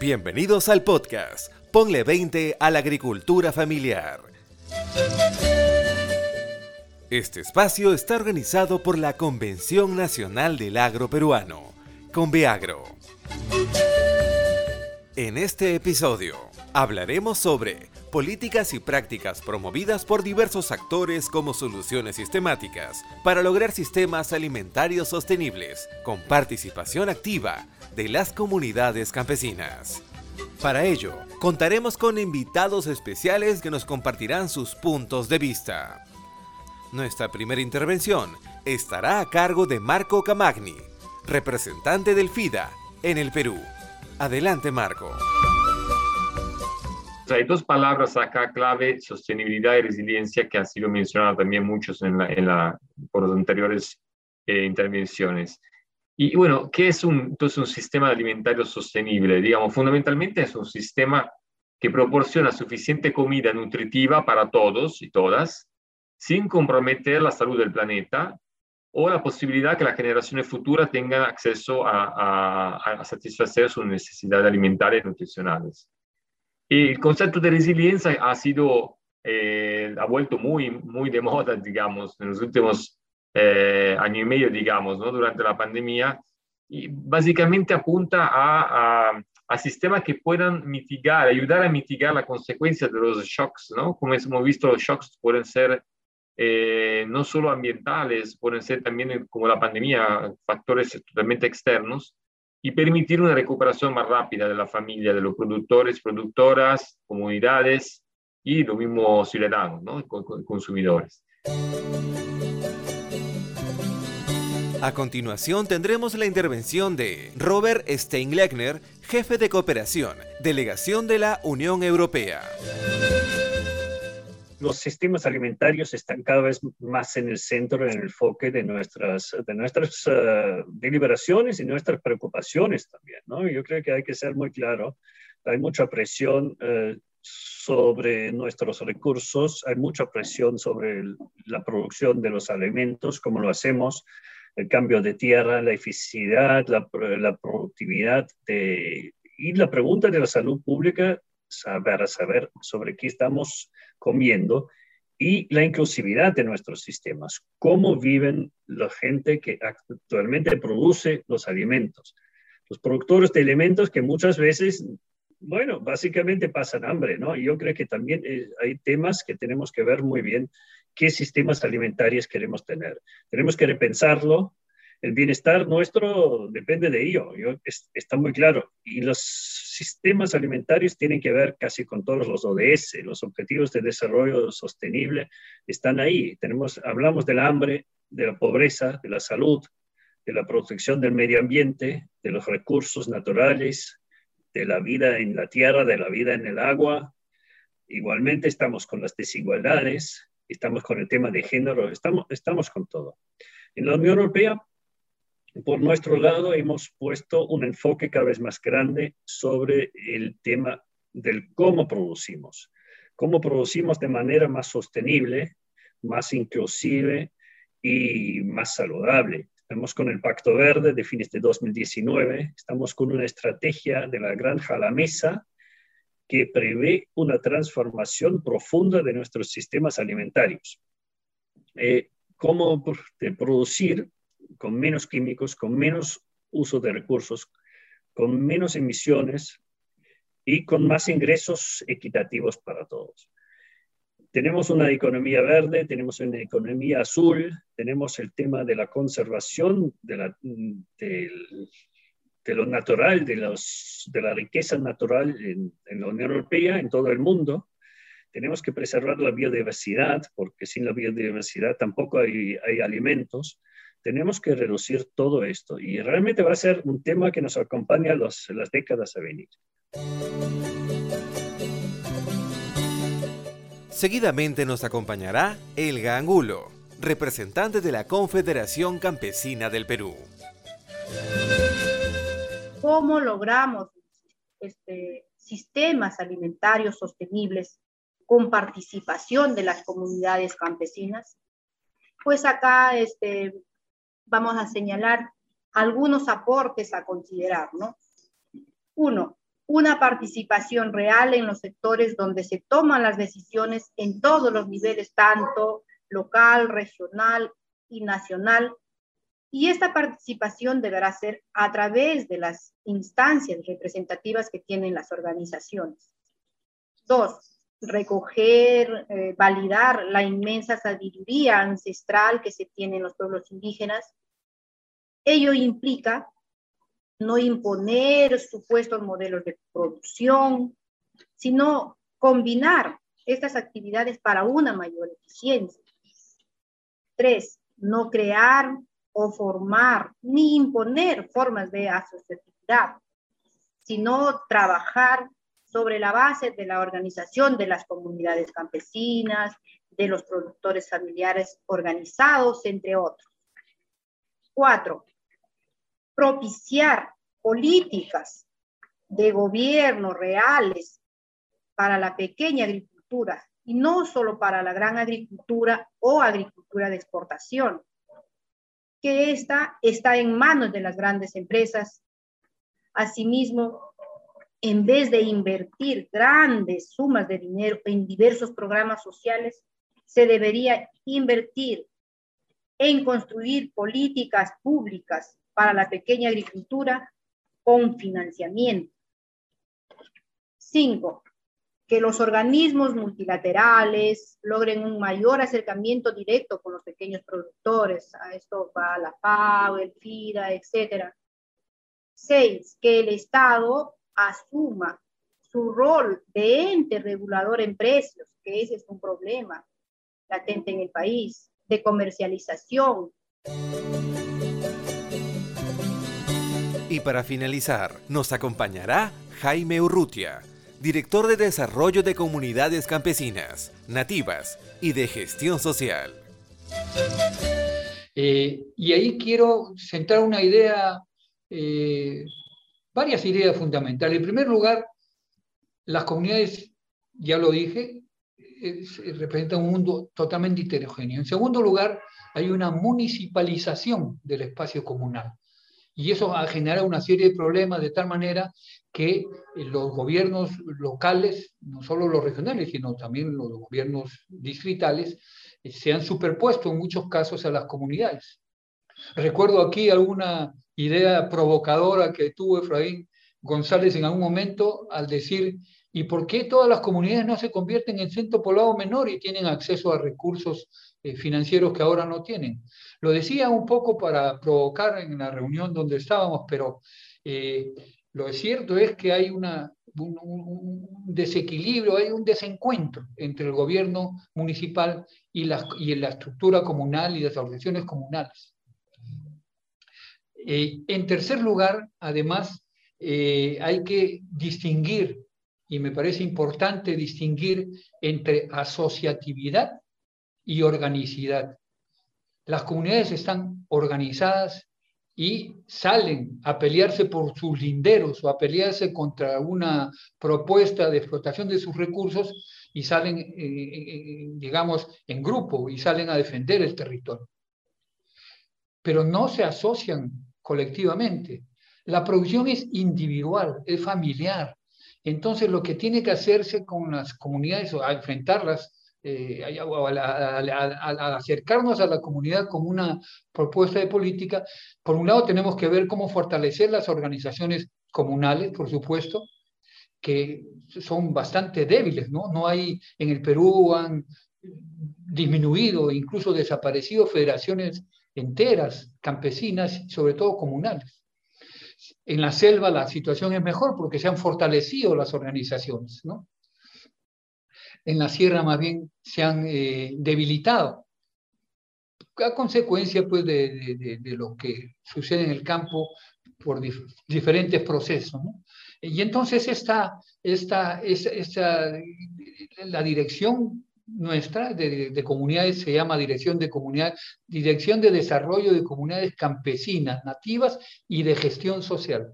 Bienvenidos al podcast Ponle 20 a la agricultura familiar. Este espacio está organizado por la Convención Nacional del Agro Peruano, Conveagro. En este episodio hablaremos sobre políticas y prácticas promovidas por diversos actores como soluciones sistemáticas para lograr sistemas alimentarios sostenibles con participación activa de las comunidades campesinas. Para ello, contaremos con invitados especiales que nos compartirán sus puntos de vista. Nuestra primera intervención estará a cargo de Marco Camagni, representante del FIDA en el Perú. Adelante, Marco. Hay dos palabras acá clave, sostenibilidad y resiliencia, que han sido mencionadas también muchos en la, por las anteriores eh, intervenciones. Y bueno, ¿qué es un, entonces un sistema alimentario sostenible? Digamos, fundamentalmente es un sistema que proporciona suficiente comida nutritiva para todos y todas, sin comprometer la salud del planeta o la posibilidad que las generaciones futuras tengan acceso a, a, satisfacer sus necesidades alimentarias y nutricionales. El concepto de resiliencia ha sido, eh, ha vuelto muy, muy de moda, digamos, en los últimos eh, año y medio, digamos, ¿no? durante la pandemia, y básicamente apunta a, a, sistemas que puedan mitigar, ayudar a mitigar la consecuencia de los shocks, ¿no? Como hemos visto, los shocks pueden ser eh, no solo ambientales, pueden ser también como la pandemia, factores totalmente externos, y permitir una recuperación más rápida de la familia, de los productores, productoras, comunidades y los mismos ciudadanos, ¿no? consumidores. A continuación tendremos la intervención de Robert Steinleckner, jefe de cooperación, delegación de la Unión Europea. Los sistemas alimentarios están cada vez más en el centro, en el enfoque de nuestras, de nuestras eh, deliberaciones y nuestras preocupaciones también. ¿no? Yo creo que hay que ser muy claro. Hay mucha presión uh, sobre nuestros recursos, hay mucha presión sobre el, la producción de los alimentos, como lo hacemos el cambio de tierra, la eficacia, la, la productividad de, y la pregunta de la salud pública, saber, saber sobre qué estamos comiendo y la inclusividad de nuestros sistemas, cómo viven la gente que actualmente produce los alimentos, los productores de alimentos que muchas veces, bueno, básicamente pasan hambre, ¿no? Yo creo que también eh, hay temas que tenemos que ver muy bien qué sistemas alimentarios queremos tener. Tenemos que repensarlo. El bienestar nuestro depende de ello, está muy claro. Y los sistemas alimentarios tienen que ver casi con todos los ODS, los Objetivos de Desarrollo Sostenible, están ahí. Tenemos, hablamos del hambre, de la pobreza, de la salud, de la protección del medio ambiente, de los recursos naturales, de la vida en la tierra, de la vida en el agua. Igualmente estamos con las desigualdades, estamos con el tema de género, estamos, estamos con todo. En la Unión Europea, por nuestro lado, hemos puesto un enfoque cada vez más grande sobre el tema del cómo producimos, cómo producimos de manera más sostenible, más inclusive y más saludable. Estamos con el Pacto Verde de fines de 2019, estamos con una estrategia de la granja a la mesa que prevé una transformación profunda de nuestros sistemas alimentarios. Eh, cómo producir con menos químicos, con menos uso de recursos, con menos emisiones y con más ingresos equitativos para todos. Tenemos una economía verde, tenemos una economía azul, tenemos el tema de la conservación de la, del, de lo natural, de, los, de la riqueza natural en, la Unión Europea, en todo el mundo. Tenemos que preservar la biodiversidad, porque sin la biodiversidad tampoco hay, hay alimentos. Tenemos que reducir todo esto y realmente va a ser un tema que nos acompaña los, las décadas a venir. Seguidamente nos acompañará Elga Angulo, representante de la Confederación Campesina del Perú cómo logramos este, sistemas alimentarios sostenibles con participación de las comunidades campesinas, pues acá este, vamos a señalar algunos aportes a considerar, ¿no? Uno, una participación real en los sectores donde se toman las decisiones en todos los niveles, tanto local, regional y nacional. Y esta participación deberá ser a través de las instancias representativas que tienen las organizaciones. Dos, recoger, eh, validar la inmensa sabiduría ancestral que se tiene en los pueblos indígenas. Ello implica no imponer supuestos modelos de producción, sino combinar estas actividades para una mayor eficiencia. Tres, no crear o formar ni imponer formas de asociatividad, sino trabajar sobre la base de la organización de las comunidades campesinas, de los productores familiares organizados, entre otros. Cuatro, propiciar políticas de gobierno reales para la pequeña agricultura y no solo para la gran agricultura o agricultura de exportación, que esta está en manos de las grandes empresas. Asimismo, en vez de invertir grandes sumas de dinero en diversos programas sociales, se debería invertir en construir políticas públicas para la pequeña agricultura con financiamiento. Cinco, que los organismos multilaterales logren un mayor acercamiento directo con los pequeños productores. A esto va la FAO, el FIDA, etc. Seis, que el Estado asuma su rol de ente regulador en precios, que ese es un problema latente en el país, de comercialización. Y para finalizar, nos acompañará Jaime Urrutia, director de Desarrollo de Comunidades Campesinas, Nativas y de Gestión Social. Eh, y ahí quiero centrar una idea, eh, varias ideas fundamentales. En primer lugar, las comunidades, ya lo dije, representan un mundo totalmente heterogéneo. En segundo lugar, hay una municipalización del espacio comunal. Y eso ha generado una serie de problemas de tal manera que eh, los gobiernos locales, no solo los regionales, sino también los gobiernos distritales, eh, se han superpuesto en muchos casos a las comunidades. Recuerdo aquí alguna idea provocadora que tuvo Efraín González en algún momento al decir, ¿y por qué todas las comunidades no se convierten en centro poblado menor y tienen acceso a recursos eh, financieros que ahora no tienen? Lo decía un poco para provocar en la reunión donde estábamos, pero eh, lo cierto es que hay un, desequilibrio, hay un desencuentro entre el gobierno municipal y la, y la estructura comunal y las organizaciones comunales. Eh, en tercer lugar, además, eh, hay que distinguir, y me parece importante distinguir entre asociatividad y organicidad. Las comunidades están organizadas y salen a pelearse por sus linderos o a pelearse contra una propuesta de explotación de sus recursos y salen, eh, eh, digamos, en grupo y salen a defender el territorio. Pero no se asocian colectivamente. La producción es individual, es familiar. Entonces, lo que tiene que hacerse con las comunidades o a enfrentarlas eh, al, acercarnos a la comunidad como una propuesta de política, por un lado tenemos que ver cómo fortalecer las organizaciones comunales, por supuesto, que son bastante débiles, ¿no? No hay, en el Perú han disminuido, incluso desaparecido federaciones enteras, campesinas, sobre todo comunales. En la selva la situación es mejor porque se han fortalecido las organizaciones, ¿no? en la sierra más bien se han eh, debilitado a consecuencia pues, de, lo que sucede en el campo por diferentes procesos. Y entonces esta, esta, esta, la dirección nuestra de, de, comunidades se llama Dirección de Comunidades, Dirección de Desarrollo de Comunidades Campesinas, Nativas y de Gestión Social.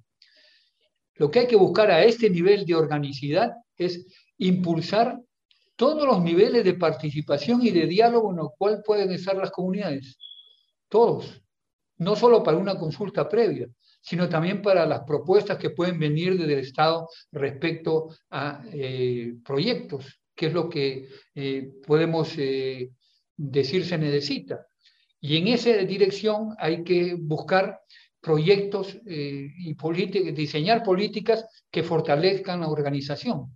Lo que hay que buscar a este nivel de organicidad es impulsar todos los niveles de participación y de diálogo en los cuales pueden estar las comunidades. Todos. No solo para una consulta previa, sino también para las propuestas que pueden venir desde el Estado respecto a eh, proyectos, que es lo que eh, podemos eh, decir se necesita. Y en esa dirección hay que buscar proyectos y diseñar políticas que fortalezcan la organización.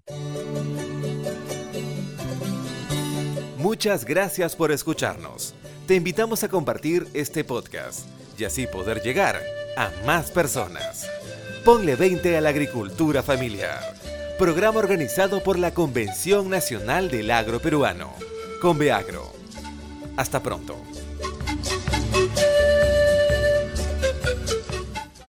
Muchas gracias por escucharnos. Te invitamos a compartir este podcast y así poder llegar a más personas. Ponle 20 a la agricultura familiar. Programa organizado por la Convención Nacional del Agro Peruano. Conveagro. Hasta pronto.